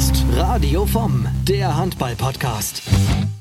ist Radio vom, der Handball-Podcast.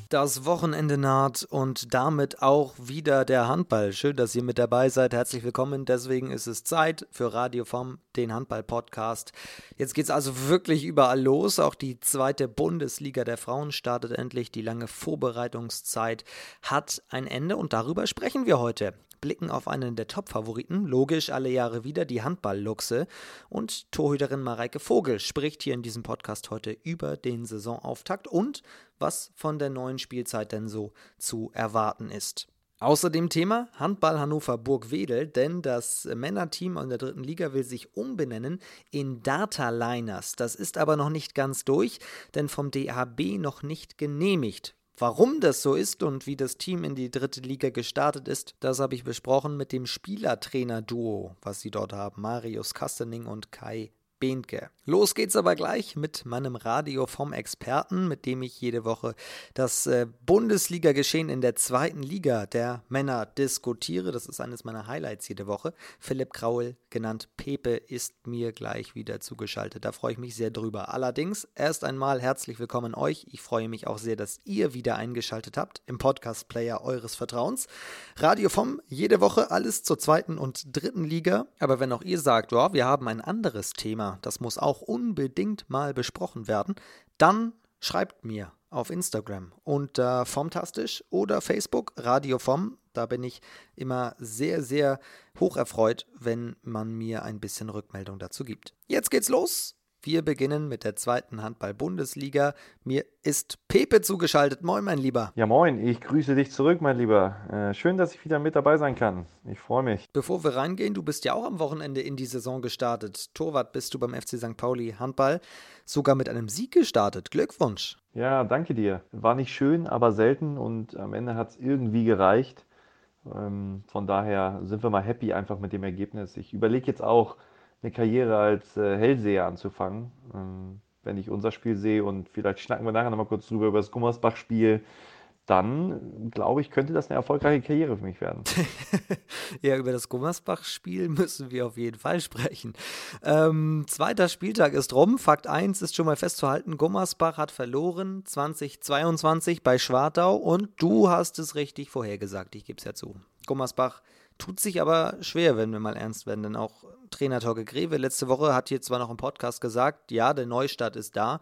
Das Wochenende naht und damit auch wieder der Handball. Schön, dass ihr mit dabei seid. Herzlich willkommen. Deswegen ist es Zeit für Radio vom, den Handball-Podcast. Jetzt geht es also wirklich überall los. Auch die zweite Bundesliga der Frauen startet endlich. Die lange Vorbereitungszeit hat ein Ende und darüber sprechen wir heute blicken auf einen der Top-Favoriten, logisch alle Jahre wieder die Handball-Luchse. Und Torhüterin Mareike Vogel spricht hier in diesem Podcast heute über den Saisonauftakt und was von der neuen Spielzeit denn so zu erwarten ist. Außerdem Thema Handball Hannover Burg-Wedel, denn das Männerteam in der dritten Liga will sich umbenennen in Data Liners. Das ist aber noch nicht ganz durch, denn vom DHB noch nicht genehmigt. Warum das so ist und wie das Team in die dritte Liga gestartet ist, das habe ich besprochen mit dem Spielertrainer-Duo, was sie dort haben, Marius Kastening und Kai Behnke. Los geht's aber gleich mit meinem Radio vom Experten, mit dem ich jede Woche das äh, Bundesliga-Geschehen in der zweiten Liga der Männer diskutiere. Das ist eines meiner Highlights jede Woche. Philipp Kraul, genannt Pepe, ist mir gleich wieder zugeschaltet. Da freue ich mich sehr drüber. Allerdings erst einmal herzlich willkommen euch. Ich freue mich auch sehr, dass ihr wieder eingeschaltet habt im Podcast-Player eures Vertrauens. Radio vom, jede Woche alles zur zweiten und dritten Liga. Aber wenn auch ihr sagt, ja, wir haben ein anderes Thema, das muss auch unbedingt mal besprochen werden, dann schreibt mir auf Instagram unter Formtastisch oder Facebook Radio Vom. Da bin ich immer sehr, sehr hocherfreut, wenn man mir ein bisschen Rückmeldung dazu gibt. Jetzt geht's los wir beginnen mit der zweiten Handball-Bundesliga. Mir ist Pepe zugeschaltet. Moin, mein Lieber. Ja, moin. Ich grüße dich zurück, mein Lieber. Äh, schön, dass ich wieder mit dabei sein kann. Ich freue mich. Bevor wir reingehen, du bist ja auch am Wochenende in die Saison gestartet. Torwart bist du beim FC St. Pauli Handball. Sogar mit einem Sieg gestartet. Glückwunsch. Ja, danke dir. War nicht schön, aber selten und am Ende hat es irgendwie gereicht. Ähm, von daher sind wir mal happy einfach mit dem Ergebnis. Ich überlege jetzt auch, eine Karriere als äh, Hellseher anzufangen. Ähm, wenn ich unser Spiel sehe und vielleicht schnacken wir nachher nochmal kurz drüber über das Gummersbach-Spiel, dann glaube ich, könnte das eine erfolgreiche Karriere für mich werden. ja, über das Gummersbach-Spiel müssen wir auf jeden Fall sprechen. Ähm, zweiter Spieltag ist rum. Fakt 1 ist schon mal festzuhalten: Gummersbach hat verloren 2022 bei Schwartau und du hast es richtig vorhergesagt. Ich gebe es ja zu. Gummersbach tut sich aber schwer, wenn wir mal ernst werden, denn auch Trainer Torge Greve letzte Woche hat hier zwar noch im Podcast gesagt, ja, der Neustart ist da.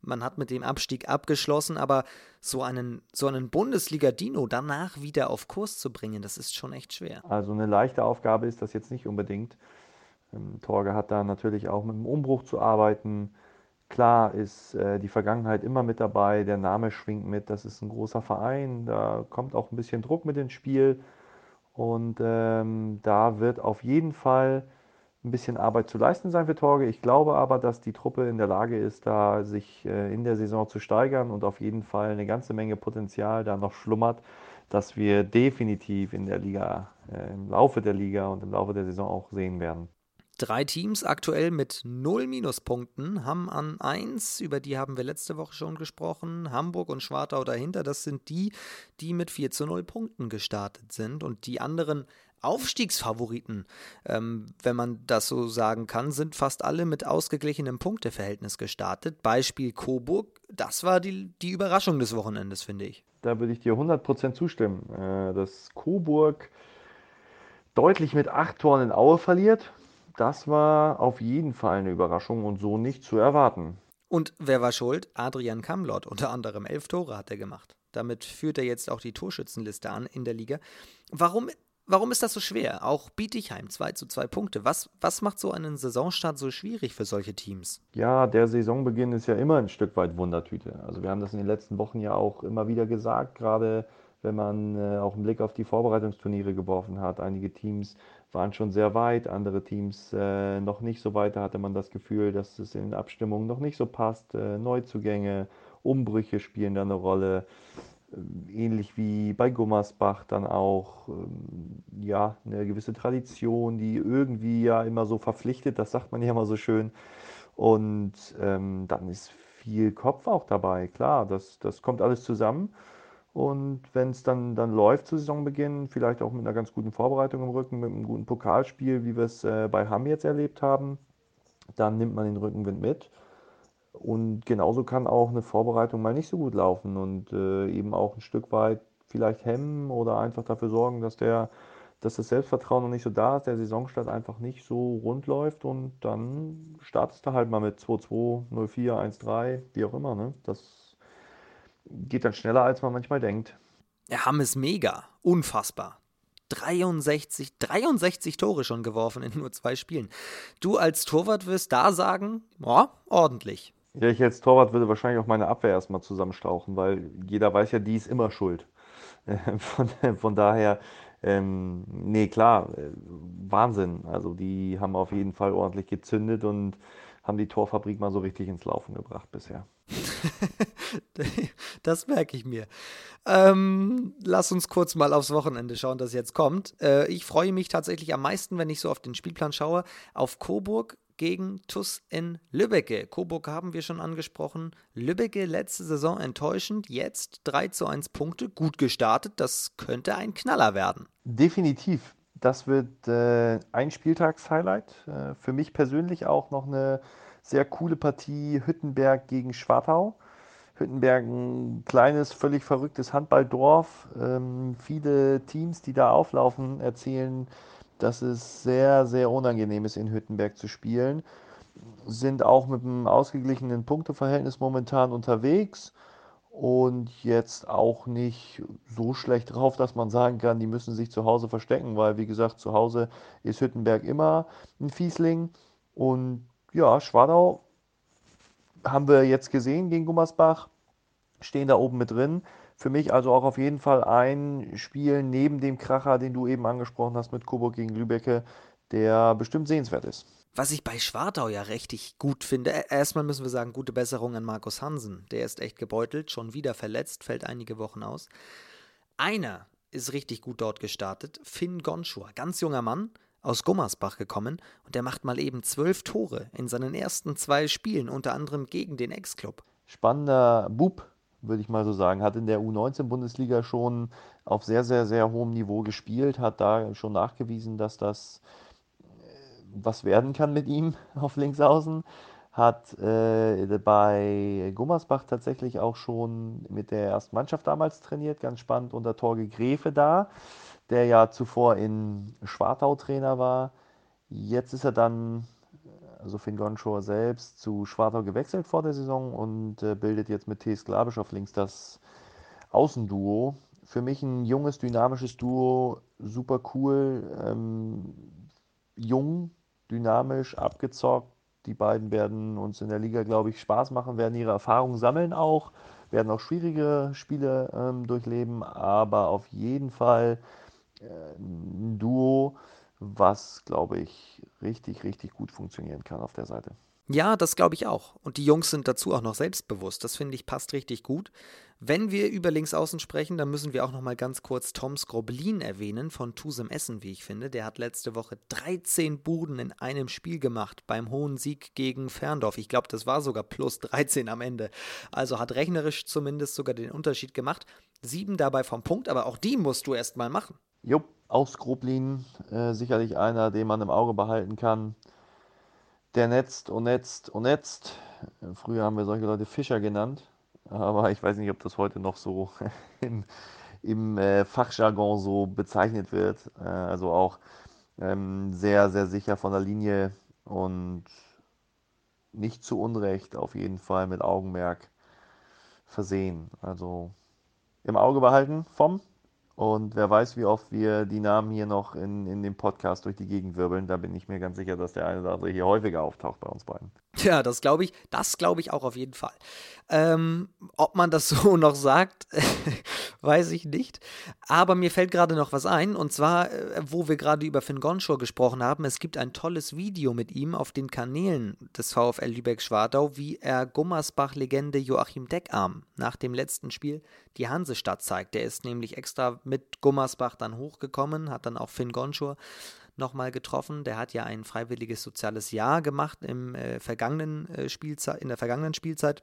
Man hat mit dem Abstieg abgeschlossen, aber so einen, so einen Bundesliga-Dino danach wieder auf Kurs zu bringen, das ist schon echt schwer. Also eine leichte Aufgabe ist das jetzt nicht unbedingt. Ähm, Torge hat da natürlich auch mit dem Umbruch zu arbeiten. Klar ist äh, die Vergangenheit immer mit dabei, der Name schwingt mit, das ist ein großer Verein, da kommt auch ein bisschen Druck mit ins Spiel. Und ähm, da wird auf jeden Fall ein bisschen Arbeit zu leisten sein für Torge. Ich glaube aber, dass die Truppe in der Lage ist, da sich äh, in der Saison zu steigern und auf jeden Fall eine ganze Menge Potenzial da noch schlummert, dass wir definitiv in der Liga, äh, im Laufe der Liga und im Laufe der Saison auch sehen werden. Drei Teams aktuell mit null Minuspunkten haben an eins, über die haben wir letzte Woche schon gesprochen, Hamburg und Schwartau dahinter. Das sind die, die mit 4 zu 0 Punkten gestartet sind. Und die anderen Aufstiegsfavoriten, ähm, wenn man das so sagen kann, sind fast alle mit ausgeglichenem Punkteverhältnis gestartet. Beispiel Coburg, das war die, die Überraschung des Wochenendes, finde ich. Da würde ich dir 100% zustimmen. Äh, dass Coburg deutlich mit acht Toren in Aue verliert das war auf jeden Fall eine Überraschung und so nicht zu erwarten. Und wer war schuld? Adrian Kamlott, unter anderem elf Tore hat er gemacht. Damit führt er jetzt auch die Torschützenliste an in der Liga. Warum, warum ist das so schwer? Auch Bietigheim 2 zu 2 Punkte. Was, was macht so einen Saisonstart so schwierig für solche Teams? Ja, der Saisonbeginn ist ja immer ein Stück weit Wundertüte. Also wir haben das in den letzten Wochen ja auch immer wieder gesagt, gerade wenn man äh, auch einen Blick auf die Vorbereitungsturniere geworfen hat. Einige Teams waren schon sehr weit, andere Teams äh, noch nicht so weit. Da hatte man das Gefühl, dass es in Abstimmungen noch nicht so passt. Äh, Neuzugänge, Umbrüche spielen da eine Rolle. Äh, ähnlich wie bei Gummersbach dann auch ähm, ja, eine gewisse Tradition, die irgendwie ja immer so verpflichtet, das sagt man ja immer so schön. Und ähm, dann ist viel Kopf auch dabei, klar, das, das kommt alles zusammen. Und wenn es dann, dann läuft zu Saisonbeginn, vielleicht auch mit einer ganz guten Vorbereitung im Rücken, mit einem guten Pokalspiel, wie wir es äh, bei Hamm jetzt erlebt haben, dann nimmt man den Rückenwind mit. Und genauso kann auch eine Vorbereitung mal nicht so gut laufen und äh, eben auch ein Stück weit vielleicht hemmen oder einfach dafür sorgen, dass der, dass das Selbstvertrauen noch nicht so da ist, der Saisonstart einfach nicht so rund läuft und dann startest du halt mal mit 2-2, 0-4, 1-3, wie auch immer. Ne? Das geht dann schneller, als man manchmal denkt. Ja, Hammes mega. Unfassbar. 63, 63 Tore schon geworfen in nur zwei Spielen. Du als Torwart wirst da sagen, ja, ordentlich. Ja, ich als Torwart würde wahrscheinlich auch meine Abwehr erstmal zusammenstauchen, weil jeder weiß ja, die ist immer schuld. Von, von daher, ähm, nee, klar, äh, Wahnsinn. Also die haben auf jeden Fall ordentlich gezündet und haben die Torfabrik mal so richtig ins Laufen gebracht bisher. das merke ich mir. Ähm, lass uns kurz mal aufs Wochenende schauen, das jetzt kommt. Äh, ich freue mich tatsächlich am meisten, wenn ich so auf den Spielplan schaue, auf Coburg gegen TUS in Lübbecke. Coburg haben wir schon angesprochen. Lübbecke letzte Saison enttäuschend, jetzt 3 zu 1 Punkte, gut gestartet. Das könnte ein Knaller werden. Definitiv. Das wird äh, ein Spieltagshighlight. Äh, für mich persönlich auch noch eine sehr coole Partie Hüttenberg gegen Schwartau. Hüttenberg ein kleines, völlig verrücktes Handballdorf. Ähm, viele Teams, die da auflaufen, erzählen, dass es sehr, sehr unangenehm ist, in Hüttenberg zu spielen. Sind auch mit einem ausgeglichenen Punkteverhältnis momentan unterwegs und jetzt auch nicht so schlecht drauf, dass man sagen kann, die müssen sich zu Hause verstecken, weil wie gesagt, zu Hause ist Hüttenberg immer ein Fiesling. Und ja, Schwadau haben wir jetzt gesehen gegen Gummersbach, stehen da oben mit drin. Für mich also auch auf jeden Fall ein Spiel neben dem Kracher, den du eben angesprochen hast mit Coburg gegen Lübecke, der bestimmt sehenswert ist. Was ich bei Schwartau ja richtig gut finde, e, erstmal müssen wir sagen, gute Besserung an Markus Hansen. Der ist echt gebeutelt, schon wieder verletzt, fällt einige Wochen aus. Einer ist richtig gut dort gestartet, Finn Gonschur, ganz junger Mann, aus Gummersbach gekommen und der macht mal eben zwölf Tore in seinen ersten zwei Spielen, unter anderem gegen den Ex-Club. Spannender Bub, würde ich mal so sagen. Hat in der U19-Bundesliga schon auf sehr, sehr, sehr hohem Niveau gespielt, hat da schon nachgewiesen, dass das was werden kann mit ihm auf Linksaußen. Hat äh, bei Gummersbach tatsächlich auch schon mit der ersten Mannschaft damals trainiert, ganz spannend unter Torge Gräfe da, der ja zuvor in Schwartau Trainer war. Jetzt ist er dann, also Finn Gonschor selbst, zu Schwartau gewechselt vor der Saison und äh, bildet jetzt mit T. Sklavisch auf links das Außenduo. Für mich ein junges, dynamisches Duo, super cool, ähm, jung, dynamisch, abgezockt. Die beiden werden uns in der Liga, glaube ich, Spaß machen, werden ihre Erfahrungen sammeln auch, werden auch schwierige Spiele ähm, durchleben, aber auf jeden Fall ein Duo, was, glaube ich, richtig, richtig gut funktionieren kann auf der Seite. Ja, das glaube ich auch. Und die Jungs sind dazu auch noch selbstbewusst. Das finde ich passt richtig gut. Wenn wir über Linksaußen sprechen, dann müssen wir auch noch mal ganz kurz Tom Skroblin erwähnen von Tusem Essen, wie ich finde. Der hat letzte Woche 13 Buden in einem Spiel gemacht beim hohen Sieg gegen Ferndorf. Ich glaube, das war sogar plus 13 am Ende. Also hat rechnerisch zumindest sogar den Unterschied gemacht. Sieben dabei vom Punkt, aber auch die musst du erst mal machen. Jupp, auch Skroblin, äh, sicherlich einer, den man im Auge behalten kann der netzt und netzt und netzt. Früher haben wir solche Leute Fischer genannt, aber ich weiß nicht, ob das heute noch so im, im äh, Fachjargon so bezeichnet wird. Äh, also auch ähm, sehr, sehr sicher von der Linie und nicht zu Unrecht auf jeden Fall mit Augenmerk versehen. Also im Auge behalten vom und wer weiß, wie oft wir die Namen hier noch in, in dem Podcast durch die Gegend wirbeln. Da bin ich mir ganz sicher, dass der eine oder andere hier häufiger auftaucht bei uns beiden. Ja, das glaube ich, das glaube ich auch auf jeden Fall. Ähm, ob man das so noch sagt, weiß ich nicht. Aber mir fällt gerade noch was ein, und zwar, äh, wo wir gerade über Finn Gonschor gesprochen haben, es gibt ein tolles Video mit ihm auf den Kanälen des VfL Lübeck-Schwartau, wie er Gummersbach-Legende Joachim Deckarm nach dem letzten Spiel die Hansestadt zeigt. Der ist nämlich extra mit Gummersbach dann hochgekommen, hat dann auch Finn Gonschor nochmal getroffen. Der hat ja ein freiwilliges soziales Jahr gemacht im, äh, vergangenen, äh, Spielzeit, in der vergangenen Spielzeit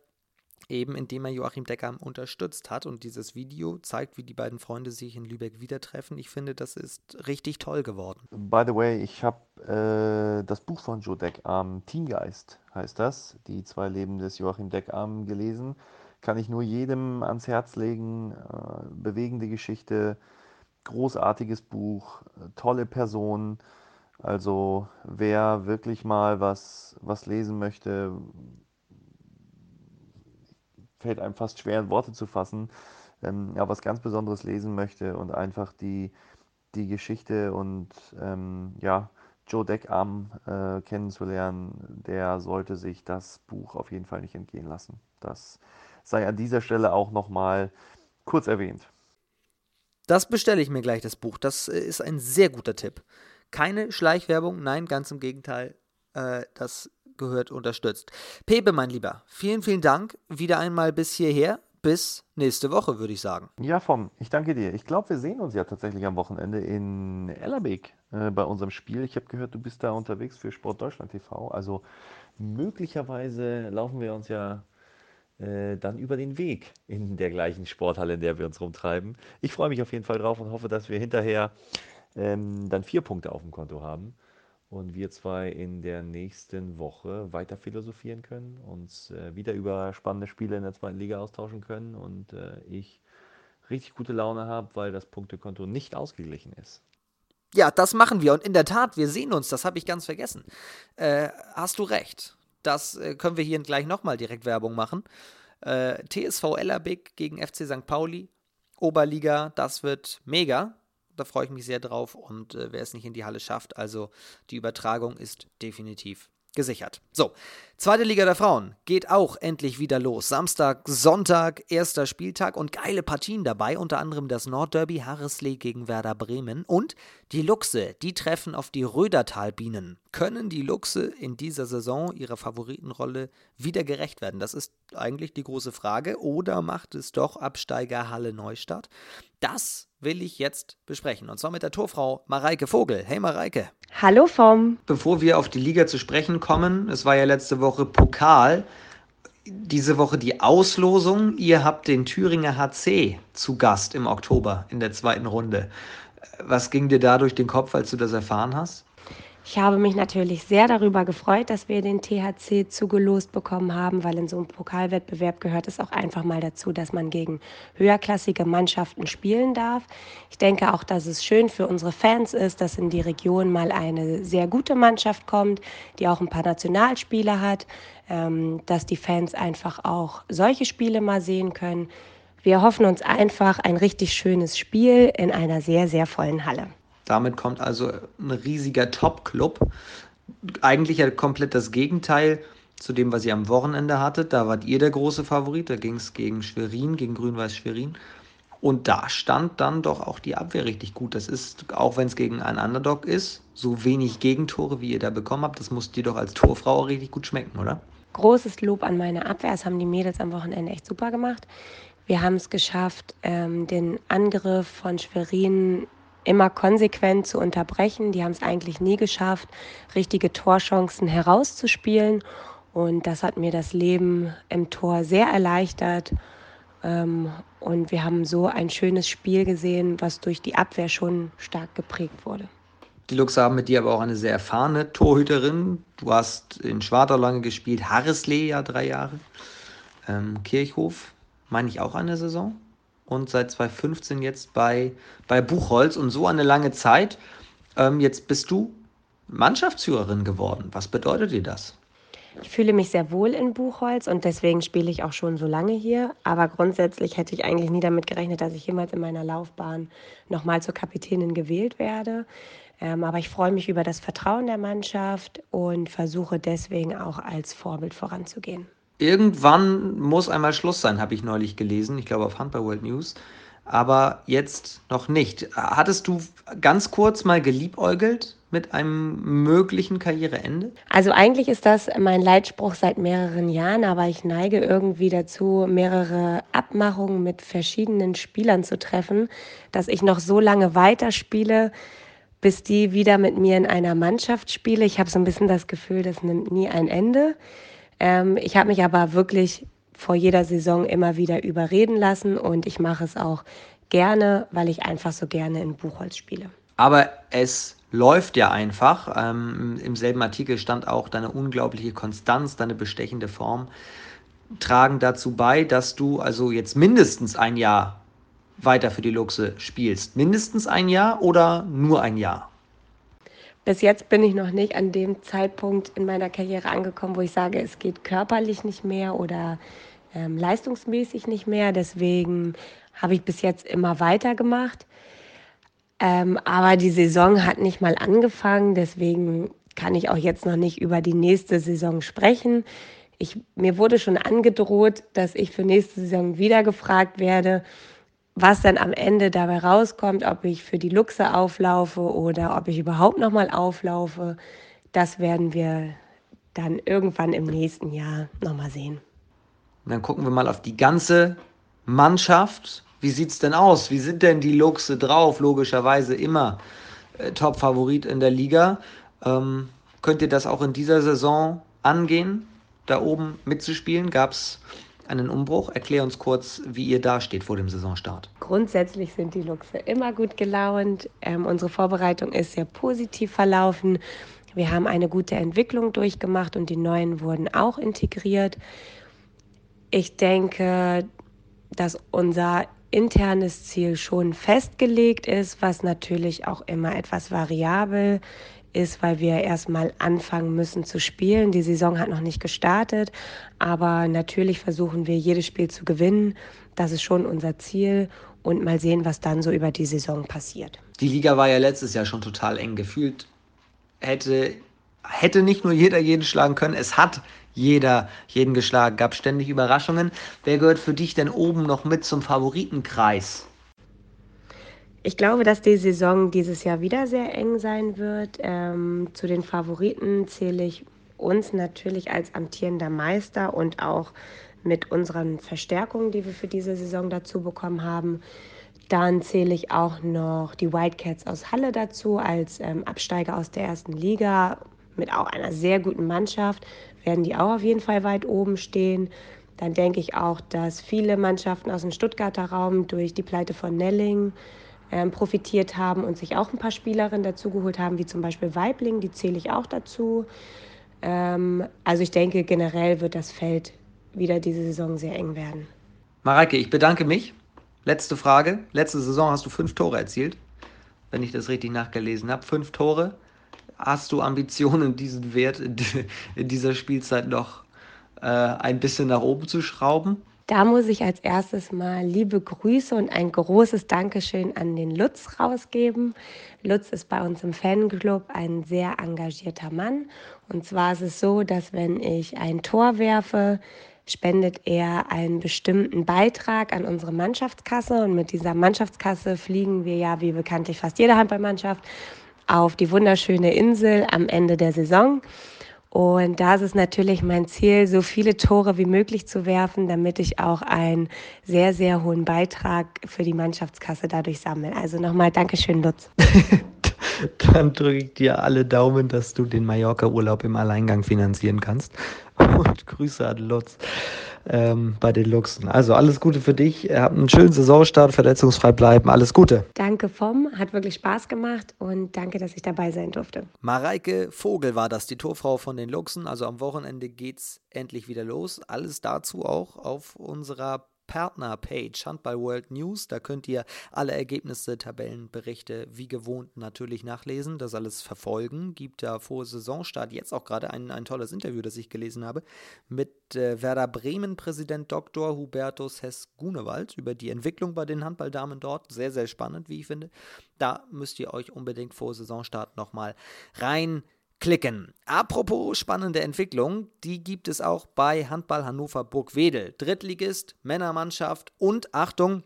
eben indem er Joachim Decker unterstützt hat. Und dieses Video zeigt, wie die beiden Freunde sich in Lübeck wieder treffen. Ich finde, das ist richtig toll geworden. By the way, ich habe äh, das Buch von Joe Deckarm, Teamgeist heißt das, die zwei Leben des Joachim Deckarm gelesen. Kann ich nur jedem ans Herz legen. Äh, bewegende Geschichte, großartiges Buch, tolle Person. Also wer wirklich mal was, was lesen möchte, fällt einem fast schwer in Worte zu fassen, ähm, ja, was ganz Besonderes lesen möchte und einfach die, die Geschichte und ähm, ja, Joe Deckarm äh, kennenzulernen, der sollte sich das Buch auf jeden Fall nicht entgehen lassen. Das sei an dieser Stelle auch nochmal kurz erwähnt. Das bestelle ich mir gleich, das Buch. Das äh, ist ein sehr guter Tipp. Keine Schleichwerbung, nein, ganz im Gegenteil. Äh, das gehört unterstützt. Pepe, mein Lieber, vielen, vielen Dank. Wieder einmal bis hierher. Bis nächste Woche, würde ich sagen. Ja, Vom, ich danke dir. Ich glaube, wir sehen uns ja tatsächlich am Wochenende in Ellerbeek äh, bei unserem Spiel. Ich habe gehört, du bist da unterwegs für Sport Deutschland TV. Also möglicherweise laufen wir uns ja äh, dann über den Weg in der gleichen Sporthalle, in der wir uns rumtreiben. Ich freue mich auf jeden Fall drauf und hoffe, dass wir hinterher ähm, dann vier Punkte auf dem Konto haben und wir zwei in der nächsten Woche weiter philosophieren können, uns äh, wieder über spannende Spiele in der zweiten Liga austauschen können und äh, ich richtig gute Laune habe, weil das Punktekonto nicht ausgeglichen ist. Ja, das machen wir und in der Tat, wir sehen uns, das habe ich ganz vergessen. Äh, hast du recht. Das äh, können wir hier gleich nochmal direkt Werbung machen. Äh, TSV Ellerbeck gegen FC St. Pauli, Oberliga, das wird mega. Da freue ich mich sehr drauf und äh, wer es nicht in die Halle schafft, also die Übertragung ist definitiv gesichert. So, zweite Liga der Frauen geht auch endlich wieder los. Samstag, Sonntag, erster Spieltag und geile Partien dabei, unter anderem das Nordderby Harrisley gegen Werder Bremen und die Luchse, die treffen auf die Rödertalbienen. Können die Luchse in dieser Saison ihrer Favoritenrolle wieder gerecht werden? Das ist eigentlich die große Frage. Oder macht es doch Absteiger Halle Neustadt? Das will ich jetzt besprechen. Und zwar mit der Torfrau Mareike Vogel. Hey Mareike. Hallo vom. Bevor wir auf die Liga zu sprechen kommen, es war ja letzte Woche Pokal. Diese Woche die Auslosung. Ihr habt den Thüringer HC zu Gast im Oktober in der zweiten Runde. Was ging dir da durch den Kopf, als du das erfahren hast? Ich habe mich natürlich sehr darüber gefreut, dass wir den THC zugelost bekommen haben, weil in so einem Pokalwettbewerb gehört es auch einfach mal dazu, dass man gegen höherklassige Mannschaften spielen darf. Ich denke auch, dass es schön für unsere Fans ist, dass in die Region mal eine sehr gute Mannschaft kommt, die auch ein paar Nationalspiele hat, ähm, dass die Fans einfach auch solche Spiele mal sehen können. Wir hoffen uns einfach ein richtig schönes Spiel in einer sehr, sehr vollen Halle. Damit kommt also ein riesiger Top-Club. Eigentlich ja komplett das Gegenteil zu dem, was ihr am Wochenende hattet. Da wart ihr der große Favorit. Da ging es gegen Schwerin, gegen Grün-Weiß Schwerin. Und da stand dann doch auch die Abwehr richtig gut. Das ist, auch wenn es gegen einen Underdog ist, so wenig Gegentore, wie ihr da bekommen habt, das muss dir doch als Torfrau richtig gut schmecken, oder? Großes Lob an meine Abwehr. Das haben die Mädels am Wochenende echt super gemacht. Wir haben es geschafft, ähm, den Angriff von Schwerin immer konsequent zu unterbrechen. Die haben es eigentlich nie geschafft, richtige Torchancen herauszuspielen. Und das hat mir das Leben im Tor sehr erleichtert. Ähm, und wir haben so ein schönes Spiel gesehen, was durch die Abwehr schon stark geprägt wurde. Die Luchse haben mit dir aber auch eine sehr erfahrene Torhüterin. Du hast in Schwartau lange gespielt, Harrisley ja drei Jahre. Ähm, Kirchhof, meine ich auch eine Saison und seit 2015 jetzt bei, bei Buchholz und so eine lange Zeit. Ähm, jetzt bist du Mannschaftsführerin geworden. Was bedeutet dir das? Ich fühle mich sehr wohl in Buchholz und deswegen spiele ich auch schon so lange hier. Aber grundsätzlich hätte ich eigentlich nie damit gerechnet, dass ich jemals in meiner Laufbahn nochmal zur Kapitänin gewählt werde. Ähm, aber ich freue mich über das Vertrauen der Mannschaft und versuche deswegen auch als Vorbild voranzugehen. Irgendwann muss einmal Schluss sein, habe ich neulich gelesen. Ich glaube auf Handball World News. Aber jetzt noch nicht. Hattest du ganz kurz mal geliebäugelt mit einem möglichen Karriereende? Also eigentlich ist das mein Leitspruch seit mehreren Jahren, aber ich neige irgendwie dazu, mehrere Abmachungen mit verschiedenen Spielern zu treffen, dass ich noch so lange weiterspiele, bis die wieder mit mir in einer Mannschaft spiele. Ich habe so ein bisschen das Gefühl, das nimmt nie ein Ende. Ähm, ich habe mich aber wirklich vor jeder Saison immer wieder überreden lassen und ich mache es auch gerne, weil ich einfach so gerne in Buchholz spiele. Aber es läuft ja einfach. Ähm, Im selben Artikel stand auch deine unglaubliche Konstanz, deine bestechende Form tragen dazu bei, dass du also jetzt mindestens ein Jahr weiter für die Luchse spielst. Mindestens ein Jahr oder nur ein Jahr? Bis jetzt bin ich noch nicht an dem Zeitpunkt in meiner Karriere angekommen, wo ich sage, es geht körperlich nicht mehr oder ähm, leistungsmäßig nicht mehr. Deswegen habe ich bis jetzt immer weitergemacht. Ähm, aber die Saison hat nicht mal angefangen, deswegen kann ich auch jetzt noch nicht über die nächste Saison sprechen. Ich, mir wurde schon angedroht, dass ich für nächste Saison wieder gefragt werde, was dann am Ende dabei rauskommt, ob ich für die Luchse auflaufe oder ob ich überhaupt nochmal auflaufe. Das werden wir dann irgendwann im nächsten Jahr nochmal sehen. dann gucken wir mal auf die ganze Mannschaft. Wie sieht es denn aus? Wie sind denn die Luchse drauf? Logischerweise immer äh, Top-Favorit in der Liga. Ähm, könnt ihr das auch in dieser Saison angehen? da oben mitzuspielen? Gab es einen Umbruch? Erklär uns kurz, wie ihr da steht vor dem Saisonstart. Grundsätzlich sind die Luchse immer gut gelaunt. Ähm, unsere Vorbereitung ist sehr positiv verlaufen. Wir haben eine gute Entwicklung durchgemacht und die neuen wurden auch integriert. Ich denke, dass unser internes Ziel schon festgelegt ist, was natürlich auch immer etwas variabel ist, weil wir erstmal anfangen müssen zu spielen. Die Saison hat noch nicht gestartet, aber natürlich versuchen wir jedes Spiel zu gewinnen. Das ist schon unser Ziel und mal sehen, was dann so über die Saison passiert. Die Liga war ja letztes Jahr schon total eng gefühlt. Hätte, hätte nicht nur jeder jeden schlagen können, es hat jeder jeden geschlagen, gab ständig Überraschungen. Wer gehört für dich denn oben noch mit zum Favoritenkreis? Ich glaube, dass die Saison dieses Jahr wieder sehr eng sein wird. Ähm, zu den Favoriten zähle ich uns natürlich als amtierender Meister und auch mit unseren Verstärkungen, die wir für diese Saison dazu bekommen haben. Dann zähle ich auch noch die Wildcats aus Halle dazu als ähm, Absteiger aus der ersten Liga mit auch einer sehr guten Mannschaft. Werden die auch auf jeden Fall weit oben stehen. Dann denke ich auch, dass viele Mannschaften aus dem Stuttgarter Raum durch die Pleite von Nelling ähm, profitiert haben und sich auch ein paar Spielerinnen dazugeholt haben, wie zum Beispiel Weibling, die zähle ich auch dazu. Ähm, also ich denke, generell wird das Feld wieder diese Saison sehr eng werden. Mareike, ich bedanke mich. Letzte Frage. Letzte Saison hast du fünf Tore erzielt, wenn ich das richtig nachgelesen habe. Fünf Tore. Hast du Ambitionen, diesen Wert in dieser Spielzeit noch äh, ein bisschen nach oben zu schrauben? Da muss ich als erstes mal liebe Grüße und ein großes Dankeschön an den Lutz rausgeben. Lutz ist bei uns im Fanclub ein sehr engagierter Mann. Und zwar ist es so, dass wenn ich ein Tor werfe, spendet er einen bestimmten Beitrag an unsere Mannschaftskasse. Und mit dieser Mannschaftskasse fliegen wir ja, wie bekanntlich fast jede Handballmannschaft, auf die wunderschöne Insel am Ende der Saison. Und da ist es natürlich mein Ziel, so viele Tore wie möglich zu werfen, damit ich auch einen sehr, sehr hohen Beitrag für die Mannschaftskasse dadurch sammle. Also nochmal Dankeschön, Lutz. Dann drücke ich dir alle Daumen, dass du den Mallorca-Urlaub im Alleingang finanzieren kannst. Und Grüße an Lutz ähm, bei den Luchsen. Also alles Gute für dich. Habt einen schönen Saisonstart, verletzungsfrei bleiben. Alles Gute. Danke vom, hat wirklich Spaß gemacht und danke, dass ich dabei sein durfte. Mareike Vogel war das, die Torfrau von den Luchsen. Also am Wochenende geht's endlich wieder los. Alles dazu auch auf unserer Partner-Page Handball World News. Da könnt ihr alle Ergebnisse, Tabellen, Berichte wie gewohnt natürlich nachlesen, das alles verfolgen. Gibt da vor Saisonstart jetzt auch gerade ein, ein tolles Interview, das ich gelesen habe, mit äh, Werder Bremen-Präsident Dr. Hubertus Hess-Gunewald über die Entwicklung bei den Handballdamen dort. Sehr, sehr spannend, wie ich finde. Da müsst ihr euch unbedingt vor Saisonstart nochmal rein klicken. Apropos spannende Entwicklung, die gibt es auch bei Handball Hannover Burgwedel. Drittligist, Männermannschaft und Achtung,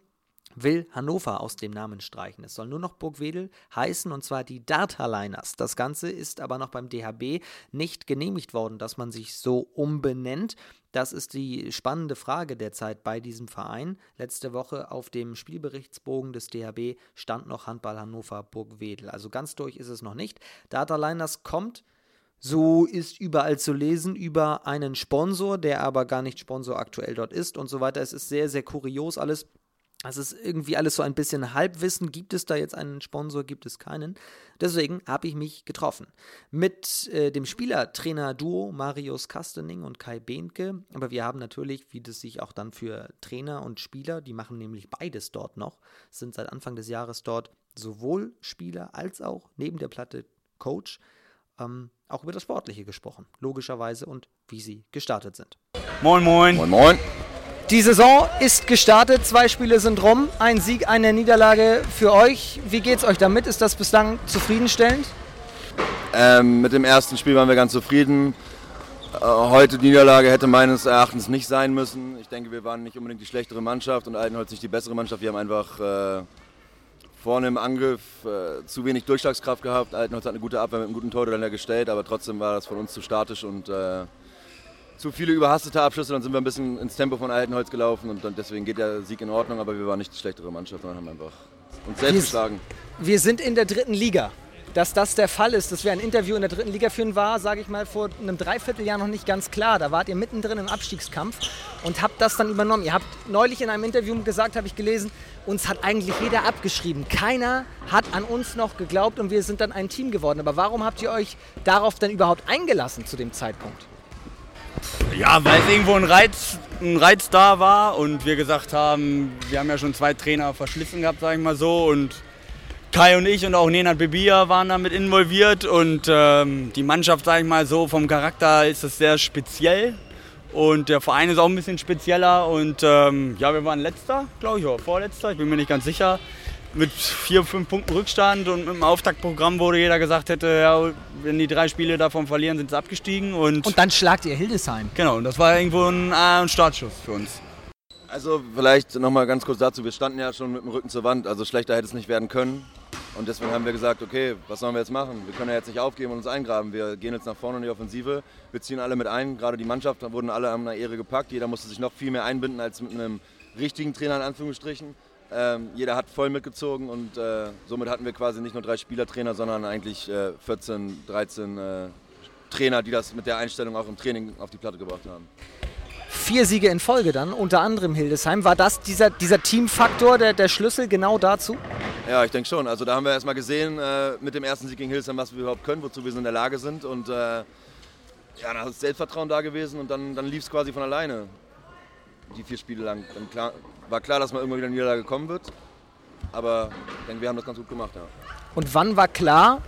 will Hannover aus dem Namen streichen. Es soll nur noch Burgwedel heißen und zwar die Data Liners. Das Ganze ist aber noch beim DHB nicht genehmigt worden, dass man sich so umbenennt. Das ist die spannende Frage derzeit bei diesem Verein. Letzte Woche auf dem Spielberichtsbogen des DHB stand noch Handball Hannover Burgwedel. Also ganz durch ist es noch nicht. Data Liners kommt So ist überall zu lesen über einen Sponsor, der aber gar nicht Sponsor aktuell dort ist und so weiter. Es ist sehr, sehr kurios alles. Es ist irgendwie alles so ein bisschen Halbwissen. Gibt es da jetzt einen Sponsor? Gibt es keinen? Deswegen habe ich mich getroffen mit äh, dem Spielertrainer-Duo Marius Kastening und Kai Behnke. Aber wir haben natürlich, wie das sich auch dann für Trainer und Spieler, die machen nämlich beides dort noch, sind seit Anfang des Jahres dort sowohl Spieler als auch neben der Platte Coach ähm, auch über das Sportliche gesprochen, logischerweise und wie sie gestartet sind. Moin, moin. Moin, moin. Die Saison ist gestartet, zwei Spiele sind rum, ein Sieg, eine Niederlage für euch. Wie geht's euch damit? Ist das bislang zufriedenstellend? Ähm, mit dem ersten Spiel waren wir ganz zufrieden. Äh, heute die Niederlage hätte meines Erachtens nicht sein müssen. Ich denke, wir waren nicht unbedingt die schlechtere Mannschaft und Altenholz nicht die bessere Mannschaft. Wir haben einfach äh, vorne im Angriff äh, zu wenig Durchschlagskraft gehabt. Altenholz hat eine gute Abwehr mit einem guten Torhüter gestellt, aber trotzdem war das von uns zu statisch und äh, zu viele überhastete Abschlüsse. Dann sind wir ein bisschen ins Tempo von Altenholz gelaufen und dann, deswegen geht der Sieg in Ordnung, aber wir waren nicht die schlechtere Mannschaft, sondern haben einfach uns selbst geschlagen. Wir sind in der dritten Liga. Dass das der Fall ist, dass wir ein Interview in der dritten Liga führen, war, sage ich mal, vor einem Dreivierteljahr noch nicht ganz klar. Da wart ihr mittendrin im Abstiegskampf und habt das dann übernommen. Ihr habt neulich in einem Interview gesagt, habe ich gelesen, uns hat eigentlich jeder abgeschrieben. Keiner hat an uns noch geglaubt und wir sind dann ein Team geworden. Aber warum habt ihr euch darauf dann überhaupt eingelassen zu dem Zeitpunkt? Ja, weil es irgendwo ein Reiz, ein Reiz da war und wir gesagt haben, wir haben ja schon zwei Trainer verschliffen gehabt, sage ich mal so. Und Kai und ich und auch Nenad Bebia waren damit involviert und ähm, die Mannschaft, sage ich mal so, vom Charakter ist das sehr speziell und der Verein ist auch ein bisschen spezieller und ähm, ja, wir waren letzter, glaube ich, oder vorletzter, ich bin mir nicht ganz sicher, mit vier, fünf Punkten Rückstand und mit dem Auftaktprogramm wurde jeder gesagt hätte, ja, wenn die drei Spiele davon verlieren, sind sie abgestiegen und... Und dann schlagt ihr Hildesheim. Genau, und das war irgendwo ein, äh, ein Startschuss für uns. Also vielleicht nochmal ganz kurz dazu, wir standen ja schon mit dem Rücken zur Wand, also schlechter hätte es nicht werden können. Und deswegen haben wir gesagt, okay, was sollen wir jetzt machen? Wir können ja jetzt nicht aufgeben und uns eingraben. Wir gehen jetzt nach vorne in die Offensive. Wir ziehen alle mit ein, gerade die Mannschaft, da wurden alle an einer Ehre gepackt. Jeder musste sich noch viel mehr einbinden als mit einem richtigen Trainer in Anführungsstrichen. Ähm, jeder hat voll mitgezogen und äh, somit hatten wir quasi nicht nur drei Spielertrainer, sondern eigentlich äh, 14, 13 äh, Trainer, die das mit der Einstellung auch im Training auf die Platte gebracht haben vier Siege in Folge dann, unter anderem Hildesheim. War das dieser, dieser Teamfaktor der, der Schlüssel genau dazu? Ja, ich denke schon. Also da haben wir erstmal gesehen äh, mit dem ersten Sieg gegen Hildesheim, was wir überhaupt können, wozu wir in der Lage sind. Und äh, ja, da ist Selbstvertrauen da gewesen und dann, dann lief es quasi von alleine. Die vier Spiele lang. Dann war klar, dass mal irgendwann wieder eine Niederlage kommen wird. Aber ich denke, wir haben das ganz gut gemacht. Ja. Und wann war klar,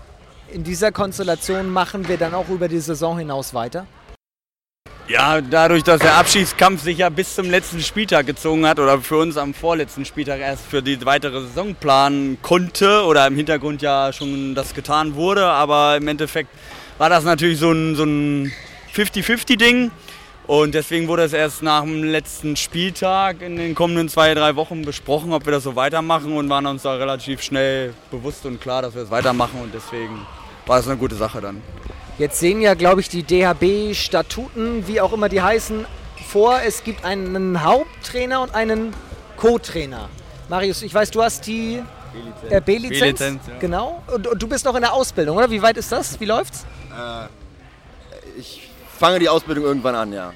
in dieser Konstellation machen wir dann auch über die Saison hinaus weiter? Ja, dadurch, dass der Abschiedskampf sich ja bis zum letzten Spieltag gezogen hat oder für uns am vorletzten Spieltag erst für die weitere Saison planen konnte oder im Hintergrund ja schon das getan wurde, aber im Endeffekt war das natürlich so ein, so ein 50-50-Ding und deswegen wurde es erst nach dem letzten Spieltag in den kommenden zwei, drei Wochen besprochen, ob wir das so weitermachen und waren uns da relativ schnell bewusst und klar, dass wir es weitermachen und deswegen war es eine gute Sache dann. Jetzt sehen ja, glaube ich, die DHB-Statuten, wie auch immer die heißen, vor, es gibt einen Haupttrainer und einen Co-Trainer. Marius, ich weiß, du hast die B-Lizenz. Äh, ja. Genau. Und, und, du bist noch in der Ausbildung, oder? Wie weit ist das? Wie läuft's? Äh, ich fange die Ausbildung irgendwann an, ja.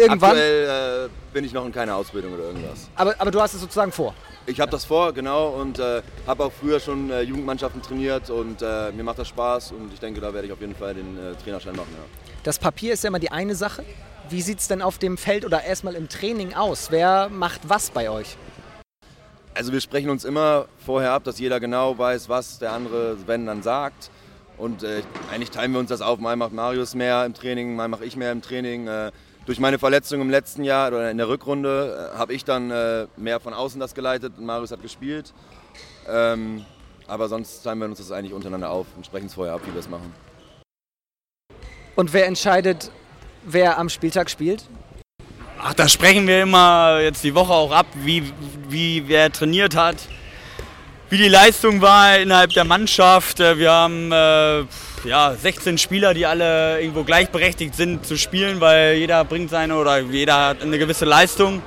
Irgendwann? Aktuell äh, bin ich noch in keiner Ausbildung oder irgendwas. Aber, aber du hast es sozusagen vor? Ich habe das vor, genau, und äh, habe auch früher schon äh, Jugendmannschaften trainiert und äh, mir macht das Spaß und ich denke, da werde ich auf jeden Fall den äh, Trainerschein machen. Ja. Das Papier ist ja immer die eine Sache. Wie sieht es denn auf dem Feld oder erstmal im Training aus? Wer macht was bei euch? Also wir sprechen uns immer vorher ab, dass jeder genau weiß, was der andere, wenn dann sagt. Und äh, eigentlich teilen wir uns das auf. Mal macht Marius mehr im Training, mal mache ich mehr im Training. Äh, durch meine Verletzung im letzten Jahr oder in der Rückrunde äh, habe ich dann äh, mehr von außen das geleitet und Marius hat gespielt. Ähm, aber sonst teilen wir uns das eigentlich untereinander auf und sprechen es vorher ab, wie wir es machen. Und wer entscheidet, wer am Spieltag spielt? Ach, da sprechen wir immer jetzt die Woche auch ab, wie, wie wer trainiert hat, wie die Leistung war innerhalb der Mannschaft. Äh, wir haben äh, ja, 16 Spieler, die alle irgendwo gleichberechtigt sind zu spielen, weil jeder bringt seine oder jeder hat eine gewisse Leistung.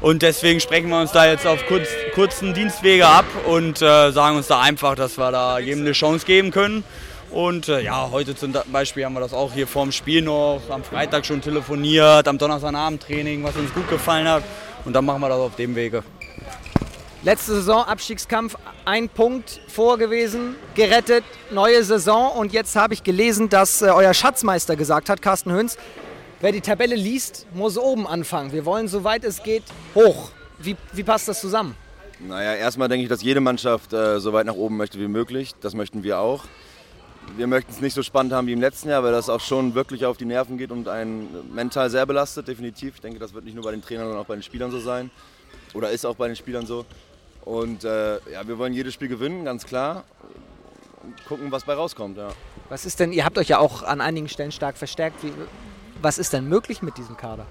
Und deswegen sprechen wir uns da jetzt auf kurz, kurzen Dienstwege ab und äh, sagen uns da einfach, dass wir da jedem eine Chance geben können. Und äh, ja, heute zum Beispiel haben wir das auch hier vorm Spiel noch, am Freitag schon telefoniert, am Donnerstagabend Training, was uns gut gefallen hat. Und dann machen wir das auf dem Wege. Letzte Saison Abstiegskampf, ein Punkt vor gewesen, gerettet, neue Saison. Und jetzt habe ich gelesen, dass äh, euer Schatzmeister gesagt hat, Carsten Höns, wer die Tabelle liest, muss oben anfangen. Wir wollen, soweit es geht, hoch. Wie, wie passt das zusammen? Naja, erstmal denke ich, dass jede Mannschaft äh, so weit nach oben möchte wie möglich. Das möchten wir auch. Wir möchten es nicht so spannend haben wie im letzten Jahr, weil das auch schon wirklich auf die Nerven geht und einen mental sehr belastet, definitiv. Ich denke, das wird nicht nur bei den Trainern, sondern auch bei den Spielern so sein. Oder ist auch bei den Spielern so. Und äh, ja, wir wollen jedes Spiel gewinnen, ganz klar. Und gucken, was bei rauskommt. Ja. Was ist denn, ihr habt euch ja auch an einigen Stellen stark verstärkt. Wie, was ist denn möglich mit diesem Kader?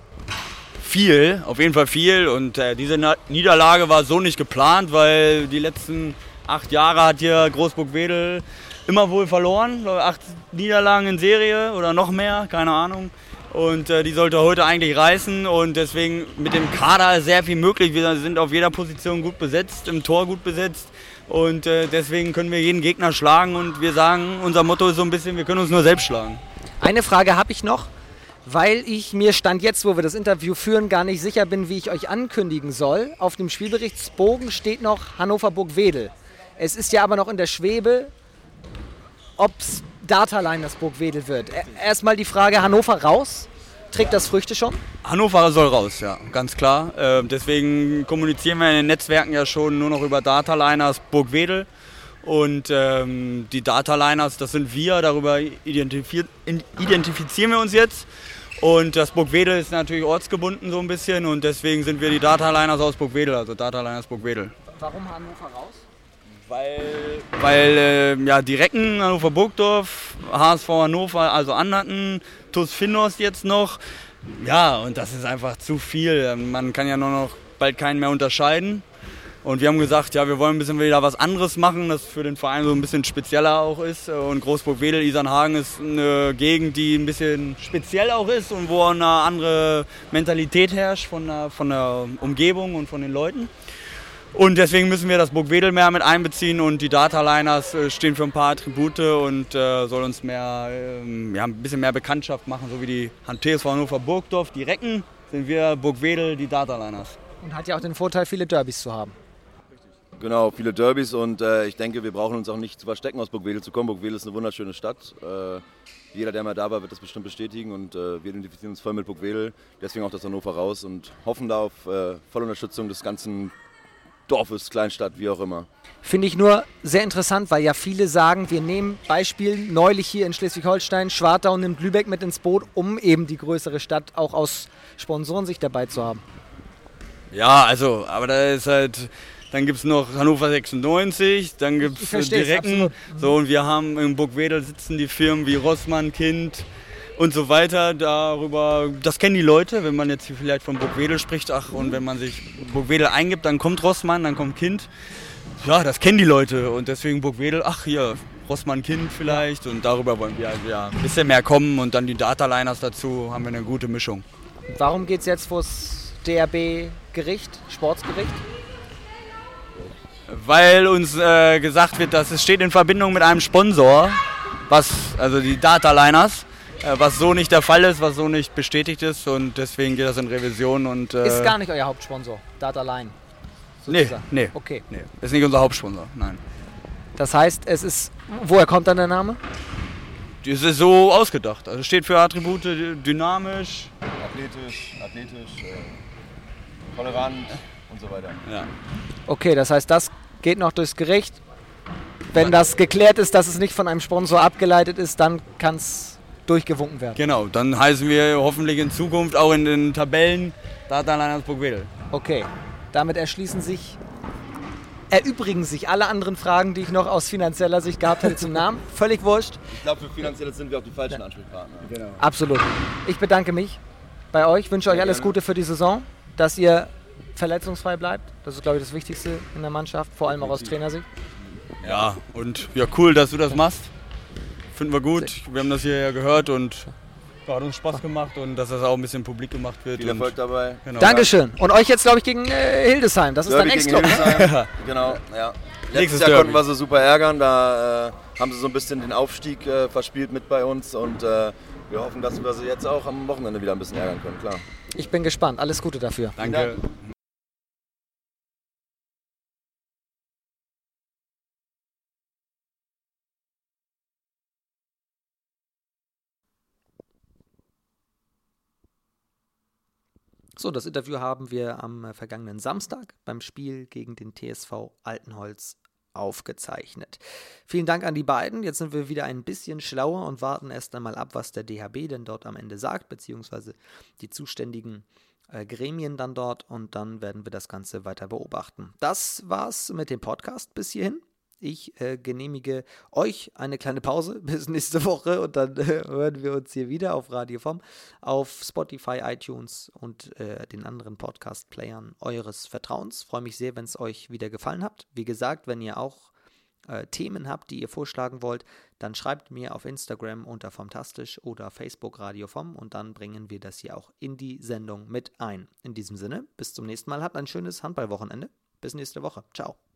Viel, auf jeden Fall viel. Und äh, diese Na Niederlage war so nicht geplant, weil die letzten acht Jahre hat hier Großburg-Wedel immer wohl verloren. Acht Niederlagen in Serie oder noch mehr, keine Ahnung. Und äh, die sollte heute eigentlich reißen und deswegen mit dem Kader sehr viel möglich. Wir sind auf jeder Position gut besetzt, im Tor gut besetzt und äh, deswegen können wir jeden Gegner schlagen und wir sagen, unser Motto ist so ein bisschen, wir können uns nur selbst schlagen. Eine Frage habe ich noch, weil ich mir stand jetzt, wo wir das Interview führen, gar nicht sicher bin, wie ich euch ankündigen soll. Auf dem Spielberichtsbogen steht noch Hannover Burg-Wedel. Es ist ja aber noch in der Schwebe, ob es Dataline das Burg-Wedel wird. Erstmal die Frage, Hannover raus? Trägt das Früchte schon? Hannover soll raus, ja, ganz klar. Äh, deswegen kommunizieren wir in den Netzwerken ja schon nur noch über Dataliners Burg-Wedel. Und ähm, die Dataliners, das sind wir, darüber identifizieren wir uns jetzt. Und das Burgwedel ist natürlich ortsgebunden so ein bisschen und deswegen sind wir die Dataliners aus Burgwedel, also Dataliners Burgwedel. Warum Hannover raus? Weil, weil äh, ja, die Recken, Hannover Burgdorf, HSV Hannover, also Anhatten, TuS Finnos jetzt noch. Ja, und das ist einfach zu viel. Man kann ja nur noch bald keinen mehr unterscheiden. Und wir haben gesagt, ja, wir wollen ein bisschen wieder was anderes machen, das für den Verein so ein bisschen spezieller auch ist. Und Großburg-Wedel, Isernhagen ist eine Gegend, die ein bisschen speziell auch ist und wo eine andere Mentalität herrscht von der, von der Umgebung und von den Leuten. Und deswegen müssen wir das Burgwedel mehr mit einbeziehen und die Dataliners äh, stehen für ein paar Attribute und äh, soll uns mehr, äh, ja, ein bisschen mehr Bekanntschaft machen, so wie die TSV Hannover Burgdorf, die Recken, sind wir Burgwedel, die Dataliners. Und hat ja auch den Vorteil, viele Derbys zu haben. Genau, viele Derbys und äh, ich denke, wir brauchen uns auch nicht zu verstecken, aus Burgwedel zu kommen. Burgwedel ist eine wunderschöne Stadt. Äh, jeder, der mal da war, wird das bestimmt bestätigen und äh, wir identifizieren uns voll mit Burgwedel. Deswegen auch das Hannover raus und hoffen da auf volle Unterstützung des ganzen Dorfes, Kleinstadt, wie auch immer. Finde ich nur sehr interessant, weil ja viele sagen, wir nehmen Beispiel neulich hier in Schleswig-Holstein, Schwartau nimmt Lübeck mit ins Boot, um eben die größere Stadt auch aus Sponsorensicht dabei zu haben. Ja, also, aber da ist halt, dann gibt es noch Hannover 96, dann gibt es Direkten. So, und wir haben in Burgwedel sitzen die Firmen wie Rossmann, Kind, und so weiter. Darüber, das kennen die Leute, wenn man jetzt vielleicht von Burgwedel spricht, ach, und wenn man sich Burgwedel eingibt, dann kommt Rossmann, dann kommt Kind. Ja, das kennen die Leute und deswegen Burgwedel, ach hier, Rossmann Kind vielleicht und darüber wollen wir halt ja, ein bisschen mehr kommen und dann die Dataliners dazu, haben wir eine gute Mischung. Warum geht es jetzt vor das DRB-Gericht, Sportsgericht? Weil uns äh, gesagt wird, dass es steht in Verbindung mit einem Sponsor, was, also die Dataliners. Äh, was so nicht der Fall ist, was so nicht bestätigt ist und deswegen geht das in Revision. Und, äh ist gar nicht euer Hauptsponsor, Data Line? Nee, nee. Okay. Nee, ist nicht unser Hauptsponsor, nein. Das heißt, es ist, woher kommt dann der Name? Das ist so ausgedacht. Also steht für Attribute dynamisch, athletisch, athletisch, äh, tolerant und so weiter. Ja. Okay, das heißt, das geht noch durchs Gericht. Wenn das geklärt ist, dass es nicht von einem Sponsor abgeleitet ist, dann kann es durchgewunken werden. Genau, dann heißen wir hoffentlich in Zukunft auch in den Tabellen Data-Landesburg-Wedel. Okay, damit erschließen sich, erübrigen sich alle anderen Fragen, die ich noch aus finanzieller Sicht gehabt hätte zum Namen. Völlig wurscht. Ich glaube, für finanzielle sind wir auch die falschen ja. Ansprechpartner. Genau. Absolut. Ich bedanke mich bei euch, wünsche euch alles gerne. Gute für die Saison, dass ihr verletzungsfrei bleibt. Das ist, glaube ich, das Wichtigste in der Mannschaft, vor allem auch aus Trainersicht. Ja, und ja, cool, dass du das machst. Finden wir gut. Wir haben das hier ja gehört und Ja, hat uns Spaß gemacht und dass das auch ein bisschen publik gemacht wird. Viel Erfolg dabei. Genau. Dankeschön. Und euch jetzt, glaube ich, gegen äh, Hildesheim. Das ist Derby dein gegen Ex-Club. Hildesheim. genau, ja. Letztes Nächstes Jahr Derby. konnten wir sie super ärgern. Da äh, haben sie so ein bisschen den Aufstieg äh, verspielt mit bei uns und äh, wir hoffen, dass wir sie jetzt auch am Wochenende wieder ein bisschen ärgern können, klar. Ich bin gespannt. Alles Gute dafür. Danke. So, das Interview haben wir am äh, vergangenen Samstag beim Spiel gegen den TSV Altenholz aufgezeichnet. Vielen Dank an die beiden. Jetzt sind wir wieder ein bisschen schlauer und warten erst einmal ab, was der DHB denn dort am Ende sagt, beziehungsweise die zuständigen äh, Gremien dann dort und dann werden wir das Ganze weiter beobachten. Das war's mit dem Podcast bis hierhin. Ich äh, genehmige euch eine kleine Pause bis nächste Woche und dann äh, hören wir uns hier wieder auf Radio vom, auf Spotify, iTunes und äh, den anderen Podcast-Playern eures Vertrauens. Freue mich sehr, wenn es euch wieder gefallen hat. Wie gesagt, wenn ihr auch äh, Themen habt, die ihr vorschlagen wollt, dann schreibt mir auf Instagram unter Fantastisch oder Facebook Radio vom und dann bringen wir das hier auch in die Sendung mit ein. In diesem Sinne, bis zum nächsten Mal. Habt ein schönes Handballwochenende. Bis nächste Woche. Ciao.